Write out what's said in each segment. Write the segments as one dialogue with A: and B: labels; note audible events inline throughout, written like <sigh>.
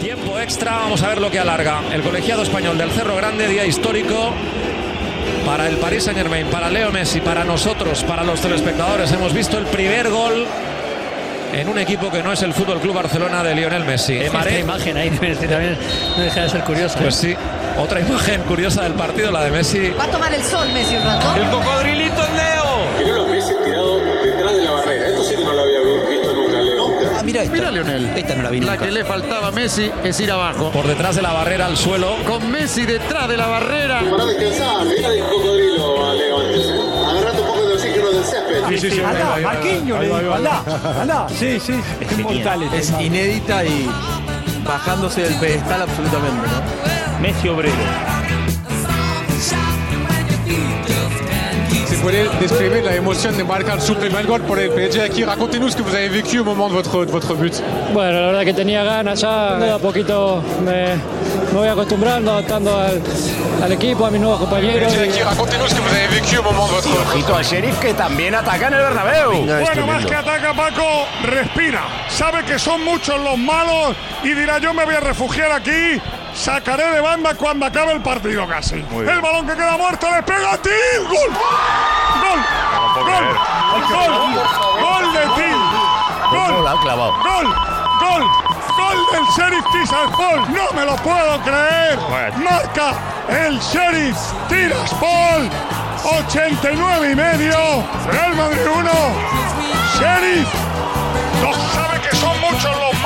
A: Tiempo extra, vamos a ver lo que alarga. El colegiado español del Cerro Grande, día histórico para el Paris Saint Germain, para Leo Messi, para nosotros, para los telespectadores. Hemos visto el primer gol en un equipo que no es el Fútbol Club Barcelona de Lionel Messi.
B: Esta imagen ahí <laughs> también no deja de ser curiosa.
A: Pues sí, otra imagen curiosa del partido, la de Messi.
C: Va a tomar el sol Messi un rato.
D: El cocodrilito Leo.
E: Mira esta.
F: Mira Lionel.
E: Esta no la vi
F: La
E: nunca.
F: que le faltaba a Messi es ir abajo.
A: Por detrás de la barrera al suelo.
F: Con Messi detrás de la barrera.
G: Para descansar, mirá el cocodrilo a Leo. Agarrate un poco de oxígeno del césped.
H: Sí, sí, sí.
I: Andá, Marquinhos, le digo, andá, andá. Sí, sí, es mortal este
E: Es inédita y bajándose del pedestal absolutamente, ¿no?
B: Messi obrero.
H: Si puede describir la emoción de marcar su primer gol por el PSG aquí, racontez-nous ce que vous avez vécu au moment de votre, de votre but.
J: Bueno, la verdad que tenía ganas ya, de a poquito me, me voy acostumbrando, adaptando al, al equipo, a mis nuevos compañeros.
H: PSG racontez-nous ce que vous avez vécu au moment de votre...
D: Ojito al sheriff que también ataca en el Bernabéu.
K: Bueno, más que ataca Paco, respira. Sabe que son muchos los malos y dirá yo me voy a refugiar aquí. Sacaré de banda cuando acabe el partido casi. El balón que queda muerto le pega a Til. ¡Gol! ¡Gol! ¡Gol! ¡Gol! ¡Gol de Til! ¡Gol! ¡Gol! ¡Gol! ¡Gol del Sheriff Tiraspol! ¡No me lo puedo creer! Marca el Sheriff Tiraspol. 89 y medio. Real Madrid 1. Sheriff. No sabe que son muchos los.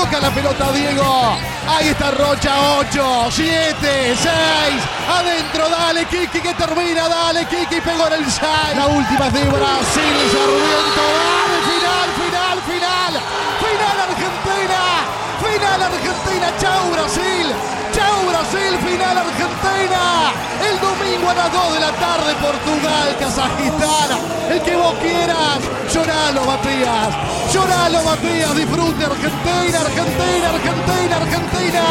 I: Toca la pelota Diego. Ahí está Rocha, 8, 7, 6. Adentro, dale Kiki que termina, dale Kiki, pegó en el 6. La última es de Brasil, Sarmiento, dale, final, final, final. Final Argentina, final Argentina, chau Brasil. Chau Brasil, final Argentina. A las 2 de la tarde, Portugal, Kazajistán. El que vos quieras. Lloralo, Matías. Lloralo, Matías. Disfrute Argentina, Argentina, Argentina, Argentina.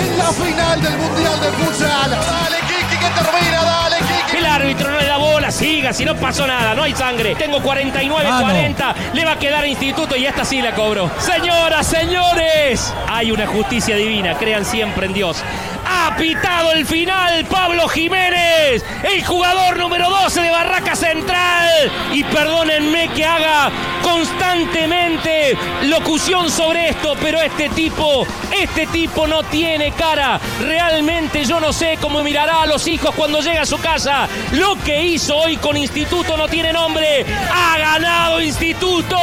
I: En la final del Mundial de Futsal. Dale, Kiki, que termina. Dale, Kiki.
B: El árbitro no le da bola, siga, si no pasó nada, no hay sangre. Tengo 49, 40, le va a quedar instituto y esta sí la cobro. Señoras, señores, hay una justicia divina, crean siempre en Dios. Ha pitado el final Pablo Jiménez, el jugador número 12 de Barraca Central. Y perdónenme que haga constantemente locución sobre esto, pero este tipo, este tipo no tiene cara. Realmente yo no sé cómo mirará a los hijos cuando llega a su casa. Lo que hizo hoy con Instituto no tiene nombre. Ha ganado Instituto.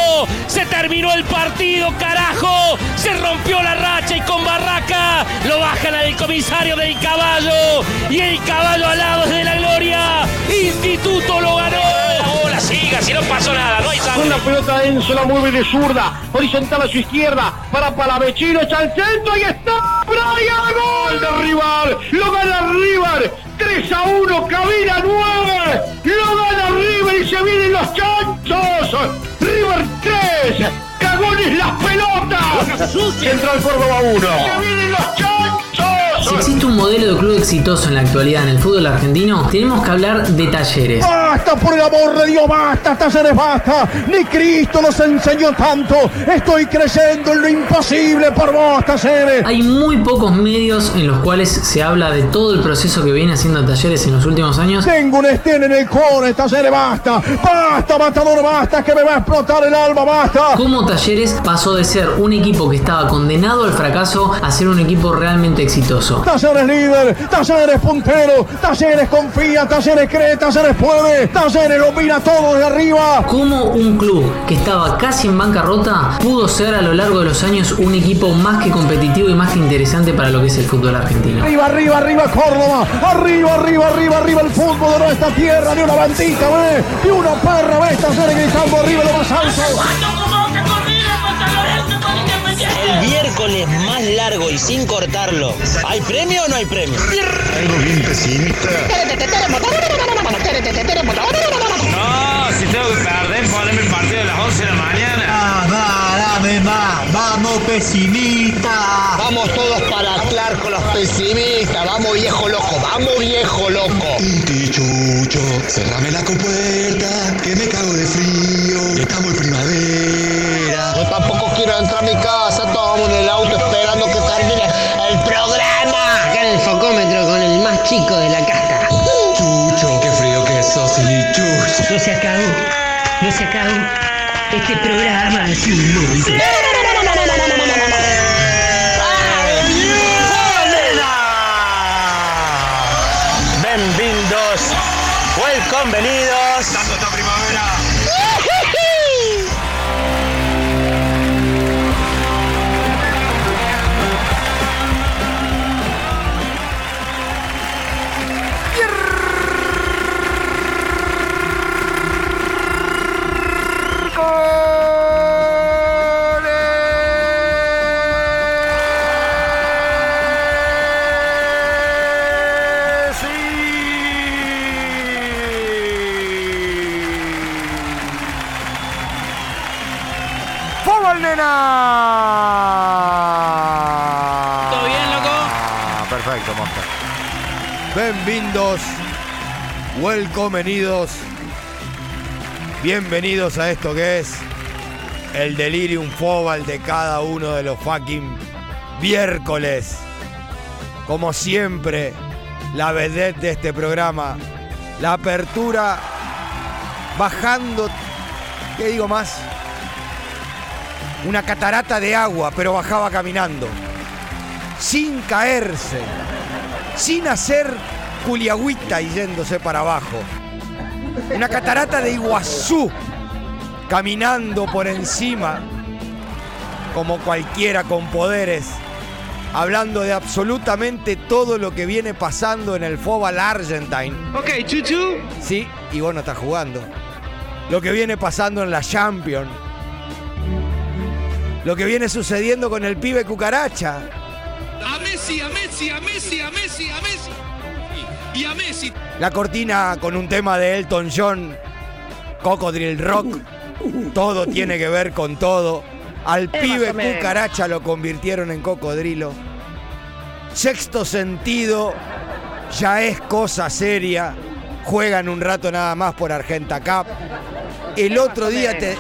B: Se terminó el partido, carajo. Se rompió la racha y con Barraca lo bajan al comisario del caballo. Y el caballo al lado de la gloria. Instituto lo ganó. Ahora siga, si no pasó nada, no hay sangre.
L: La pelota Enzo la mueve de zurda, horizontal a su izquierda, para Palavecino, echa al centro y está Brian, gol de Rival, lo gana River, 3 a 1, cabina 9, lo gana River y se vienen los chanchos, River 3, cagones las pelotas, Central Córdoba 1, se vienen los chanchos.
M: Si existe un modelo de club exitoso en la actualidad en el fútbol argentino, tenemos que hablar de talleres.
L: Basta, por el amor de Dios, basta, talleres, basta. Ni Cristo nos enseñó tanto. Estoy creyendo en lo imposible por vos, talleres.
M: Hay muy pocos medios en los cuales se habla de todo el proceso que viene haciendo talleres en los últimos años.
L: Tengo un estén en el core, talleres, basta. Basta, matador, basta, que me va a explotar el alma, basta.
M: Cómo Talleres pasó de ser un equipo que estaba condenado al fracaso a ser un equipo realmente exitoso.
L: Talleres líder, Talleres puntero, Talleres confía, Talleres cree, Talleres puede, Talleres lo mira todo de arriba.
M: Cómo un club que estaba casi en bancarrota pudo ser a lo largo de los años un equipo más que competitivo y más que interesante para lo que es el fútbol argentino.
L: Arriba, arriba, arriba Córdoba, arriba, arriba, arriba, arriba el fútbol de nuestra tierra, de una bandita, ve, de una perra, ve, Talleres gritando arriba lo más alto.
N: Más largo y sin cortarlo. ¿Hay premio o no hay premio?
O: Algo bien pesimista.
D: No, si tengo que perder, poneme el partido de las 11 de la mañana.
P: Ah, va, dame más. Vamos, pesimista.
N: Vamos todos para aclar con los pesimistas. Vamos, viejo loco. Vamos, viejo loco.
O: Inti chucho, cerrame la compuerta, que me cago de frío. Estamos en primavera.
N: Yo tampoco quiero entrar a mi casa,
C: chico de la casta.
O: Chucho, qué frío que sos y chucho.
C: No se acabó, no se acabó. Este programa es un mundo.
D: Bienvenidos, welcome, venidos.
F: Welcomenidos, bienvenidos a esto que es el delirium fobal de cada uno de los fucking miércoles. Como siempre, la vedette de este programa, la apertura bajando, ¿qué digo más? Una catarata de agua, pero bajaba caminando. Sin caerse. Sin hacer culiagüita y yéndose para abajo. Una catarata de Iguazú. Caminando por encima. Como cualquiera con poderes. Hablando de absolutamente todo lo que viene pasando en el Fobal Argentine.
C: Ok, chuchu.
F: Sí, y vos no estás jugando. Lo que viene pasando en la Champions. Lo que viene sucediendo con el pibe cucaracha.
Q: A Messi, a Messi, a Messi, a Messi, a Messi. Y a Messi.
F: La cortina con un tema de Elton John. Cocodril Rock. Todo tiene que ver con todo. Al pibe cucaracha lo convirtieron en cocodrilo. Sexto sentido. Ya es cosa seria. Juegan un rato nada más por Argenta Cup. El otro día te.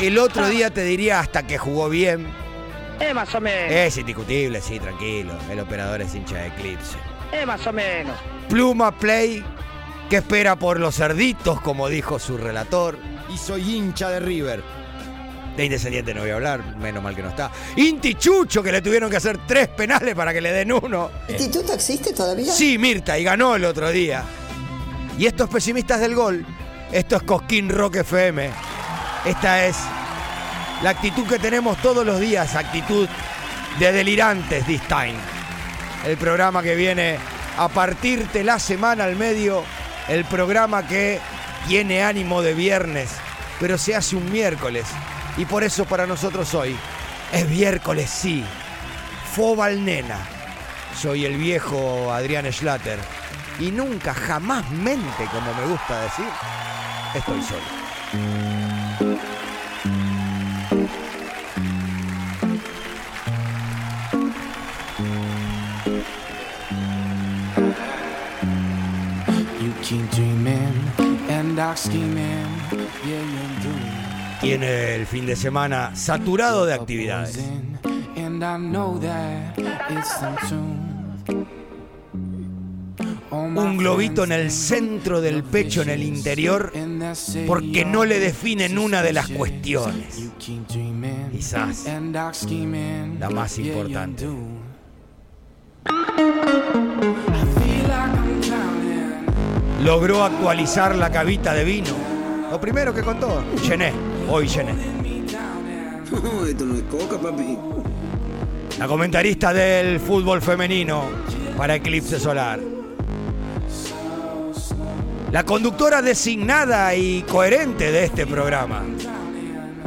F: El otro día te diría hasta que jugó bien.
C: Es más o menos.
F: Es indiscutible, sí, tranquilo. El operador es hincha de Eclipse.
C: Es más o menos.
F: Pluma Play, que espera por los cerditos, como dijo su relator. Y soy hincha de River. De Independiente no voy a hablar, menos mal que no está. Inti Chucho, que le tuvieron que hacer tres penales para que le den uno.
R: ¿Instituto existe todavía?
F: Sí, Mirta, y ganó el otro día. Y estos pesimistas del gol, esto es Cosquín Rock FM. Esta es la actitud que tenemos todos los días, actitud de delirantes this time. El programa que viene a partirte la semana al medio, el programa que tiene ánimo de viernes, pero se hace un miércoles. Y por eso para nosotros hoy es miércoles, sí. Fobal Nena. Soy el viejo Adrián Schlatter. Y nunca, jamás mente, como me gusta decir, estoy solo. Tiene el fin de semana saturado de actividades. Un globito en el centro del pecho, en el interior, porque no le definen una de las cuestiones. Quizás la más importante. Logró actualizar la cavita de vino. Lo primero que contó, llené, hoy llené. <laughs>
R: Esto no es coca, papi.
F: La comentarista del fútbol femenino para Eclipse Solar. La conductora designada y coherente de este programa.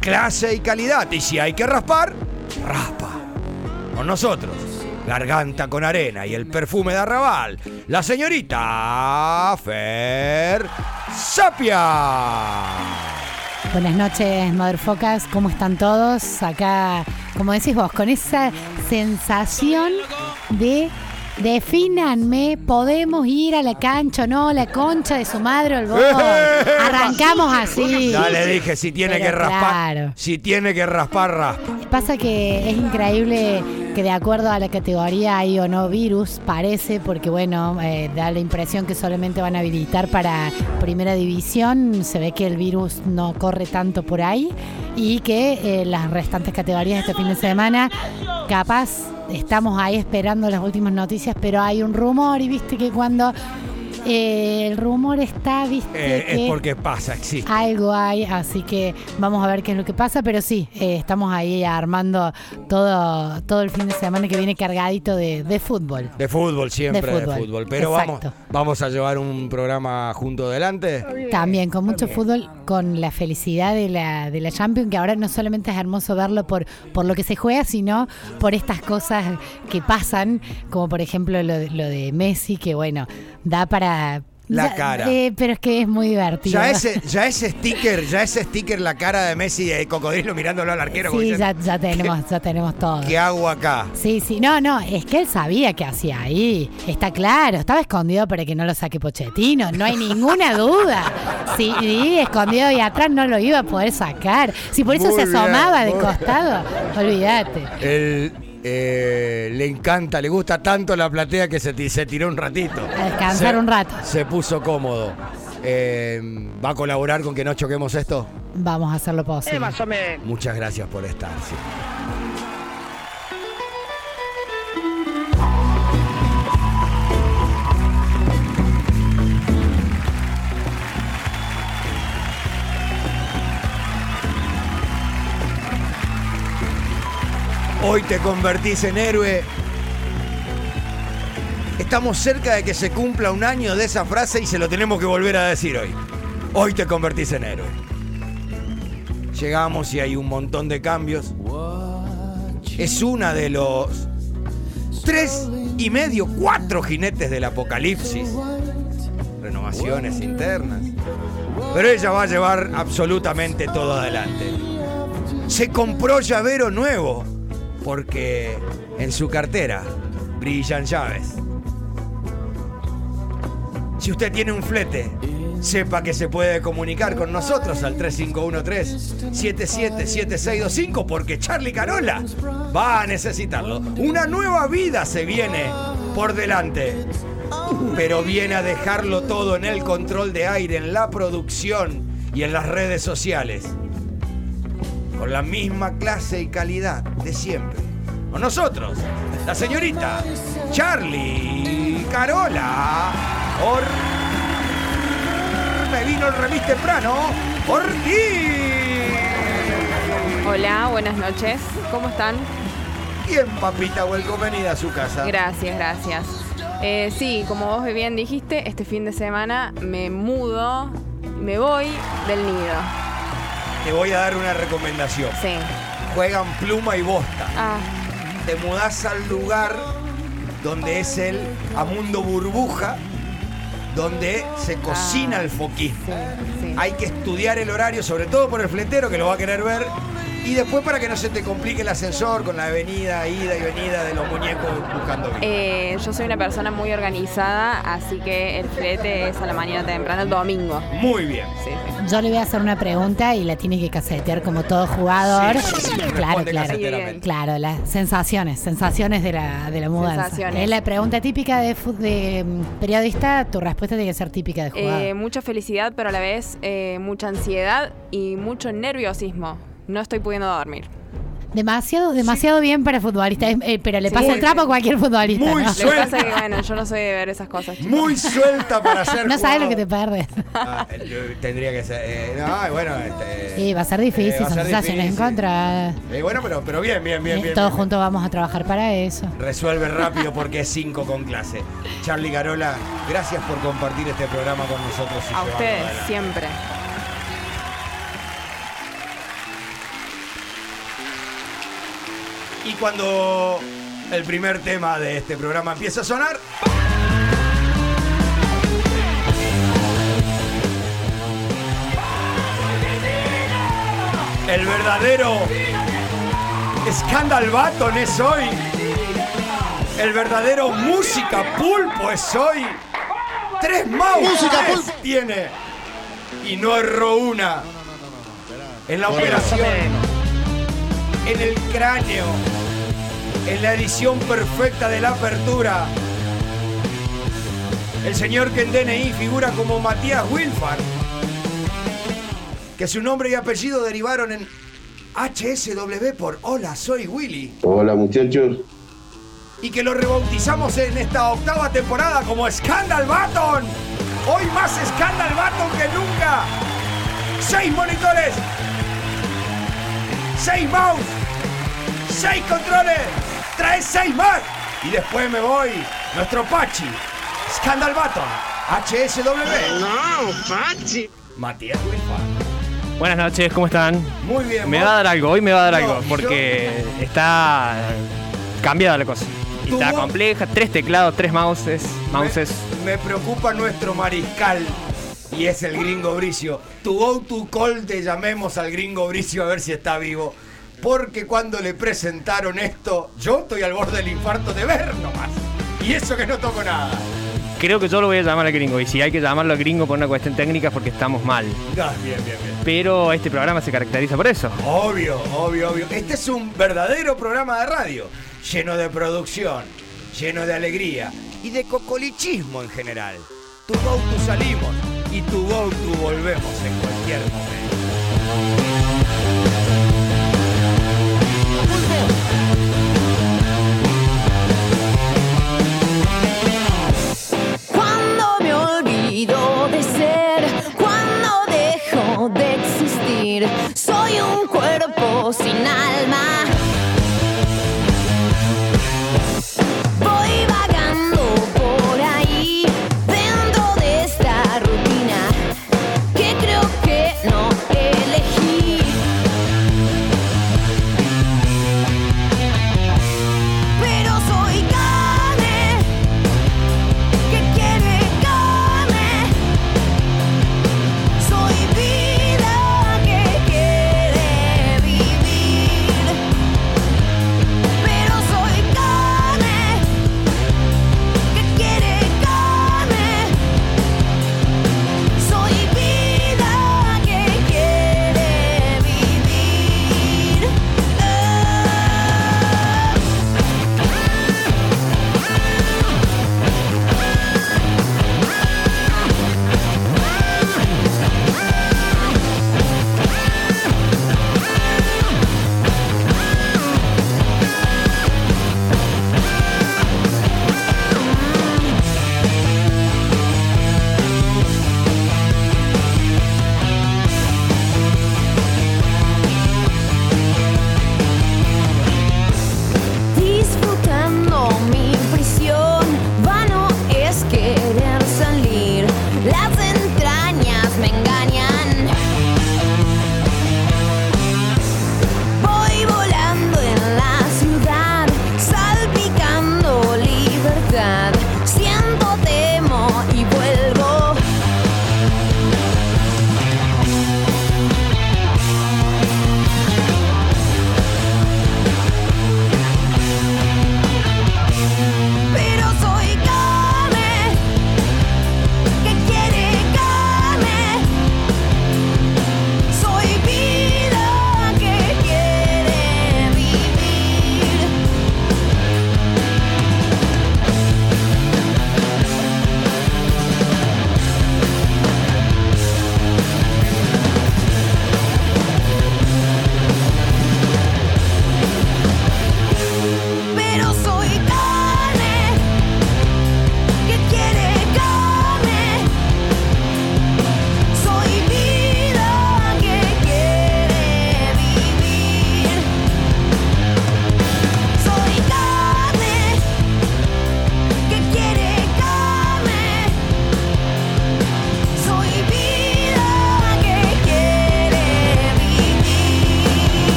F: Clase y calidad. Y si hay que raspar, raspa. Con nosotros, garganta con arena y el perfume de arrabal. La señorita Fer Sapia.
S: Buenas noches, Motherfuckers. ¿Cómo están todos? Acá, como decís vos, con esa sensación de Defínanme, ¿podemos ir a la cancha o no? La concha de su madre o el gol. <laughs> Arrancamos así.
F: Ya le dije, si tiene
S: Pero
F: que raspar,
S: claro.
F: si tiene que raspar, raspa.
S: Pasa que es increíble que de acuerdo a la categoría hay o no virus, parece, porque bueno, eh, da la impresión que solamente van a habilitar para primera división, se ve que el virus no corre tanto por ahí y que eh, las restantes categorías este fin de semana, capaz estamos ahí esperando las últimas noticias, pero hay un rumor y viste que cuando eh, el rumor está, viste
F: Eh,
S: que
F: es porque pasa, existe.
S: algo hay, así que vamos a ver qué es lo que pasa, pero sí, eh, estamos ahí armando todo, todo el fin de semana que viene cargadito de, de fútbol.
F: De fútbol, siempre de
S: De
F: fútbol. Pero vamos,
S: exacto.
F: vamos a llevar un programa junto adelante.
S: También con mucho fútbol, con la felicidad de la, de la Champions, que ahora no solamente es hermoso verlo por, por lo que se juega, sino por estas cosas que pasan, como por ejemplo lo, de- lo de Messi, que bueno, da para...
F: La cara.
S: eh, pero es que es muy divertido.
F: Ya ese, ya ese sticker, ya ese sticker, la cara de Messi de cocodrilo mirándolo al arquero.
S: Sí, ya, ya tenemos, ya tenemos todo.
F: ¿Qué hago acá?
S: Sí, sí, no, no, es que él sabía qué hacía ahí. Está claro, estaba escondido para que no lo saque Pochettino, no hay ninguna duda. Sí, sí, escondido y atrás no lo iba a poder sacar. Si por eso
F: Muy
S: se
F: bien,
S: asomaba de costado, olvídate.
F: Él eh, le encanta, le gusta tanto la platea que se, ti- se tiró un ratito.
S: A descansar
F: Se-
S: un rato.
F: Se puso cómodo. Eh, ¿Va a colaborar con que no choquemos esto?
S: Vamos a hacer lo posible.
F: Muchas gracias por estar. sí. Hoy te convertís en héroe. Estamos cerca de que se cumpla un año de esa frase y se lo tenemos que volver a decir hoy. Hoy te convertís en héroe. Llegamos y hay un montón de cambios. Es una de los tres y medio, cuatro jinetes del apocalipsis. Renovaciones internas. Pero ella va a llevar absolutamente todo adelante. Se compró llavero nuevo porque en su cartera brillan llaves. Si usted tiene un flete, sepa que se puede comunicar con nosotros al 3513-777625 porque Charlie Carola va a necesitarlo. Una nueva vida se viene por delante, pero viene a dejarlo todo en el control de aire, en la producción y en las redes sociales. Con la misma clase y calidad de siempre. Con nosotros, la señorita Charlie Carola. Or... Me vino el remis temprano. Ortiz.
T: Hola, buenas noches. ¿Cómo están?
F: Bien, papita, welcome venida a su casa.
T: Gracias, gracias. Eh, sí, como vos bien dijiste, este fin de semana me mudo, me voy del nido.
F: Te voy a dar una recomendación.
T: Sí.
F: Juegan pluma y bosta.
T: Ah,
F: Te mudás al lugar donde es el Amundo Burbuja, donde se cocina el foquismo. Hay que estudiar el horario, sobre todo por el fletero que lo va a querer ver. Y después para que no se te complique el ascensor con la avenida, ida y venida de los muñecos buscando
T: eh, yo soy una persona muy organizada, así que el flete es a la mañana temprano, el domingo.
F: Muy bien.
T: Sí, sí.
S: Yo le voy a hacer una pregunta y la tiene que casetear como todo jugador.
F: Sí, sí, sí,
S: claro, claro. Claro, las sensaciones, sensaciones de la, de la mudanza.
T: Sensaciones.
S: Es la pregunta típica de, mm, periodista, tu respuesta tiene que ser típica de jugador.
T: Eh, mucha felicidad, pero a la vez eh, mucha ansiedad y mucho nerviosismo. No estoy pudiendo dormir.
S: demasiado, demasiado bien para futbolista, eh, pero le
T: Sí,
S: pasa el trapo a cualquier futbolista.
F: Muy
S: ¿no?
T: Lo que pasa es que, bueno, yo no soy de ver esas cosas. chicos.
F: Muy suelta para ser <laughs>
S: No sabes lo que te perdes.
F: Ah, tendría que ser. eh, no, bueno, este,
S: Sí, va a ser difícil,
F: eh,
S: son sensaciones
F: difícil.
S: encontradas.
F: Eh, bueno, pero, pero bien, bien, bien, bien.
S: Todos
F: bien.
S: juntos vamos a trabajar para eso.
F: Resuelve rápido porque es 5 con clase. Charlie Carola, gracias por compartir este programa con nosotros. y
T: A ustedes,
F: adelante.
T: siempre.
F: Y cuando el primer tema de este programa empieza a sonar. El verdadero Scandal Baton es hoy. El verdadero música pulpo es hoy. Tres mouse tiene. Y no erró una. En la operación. En el cráneo. En la edición perfecta de la apertura. El señor que en DNI figura como Matías Wilfar. Que su nombre y apellido derivaron en HSW por Hola, soy Willy.
U: Hola muchachos.
F: y que lo rebautizamos en esta octava temporada como Scandal Button. Hoy más Scandal Button que nunca. Seis monitores, seis mouse, seis controles, trae seis más. Y después me voy, nuestro Pachi, Scandal Button, HSW.
N: No, Pachi.
F: Matías Wilfar.
V: Buenas noches, ¿cómo están?
F: Muy bien.
V: Me
F: ¿vos?
V: va a dar algo, hoy me va a dar
F: No,
V: algo,
F: yo-
V: porque está cambiada la cosa. Y está compleja, tres teclados, tres mouses, mouses.
F: Me preocupa nuestro mariscal y es el gringo Bricio. Tu go to call te llamemos al gringo Bricio a ver si está vivo. Porque cuando le presentaron esto, yo estoy al borde del infarto de ver nomás. Y eso que no toco nada.
V: Creo que yo lo voy a llamar al gringo, y si hay que llamarlo al gringo por una cuestión técnica es porque estamos mal.
F: Ah, bien, bien, bien.
V: Pero este programa se caracteriza por eso.
F: Obvio, obvio, obvio. Este es un verdadero programa de radio, lleno de producción, lleno de alegría y de cocolichismo en general. Tu go to salimos y tu go to volvemos en cualquier momento.
W: Cuerpo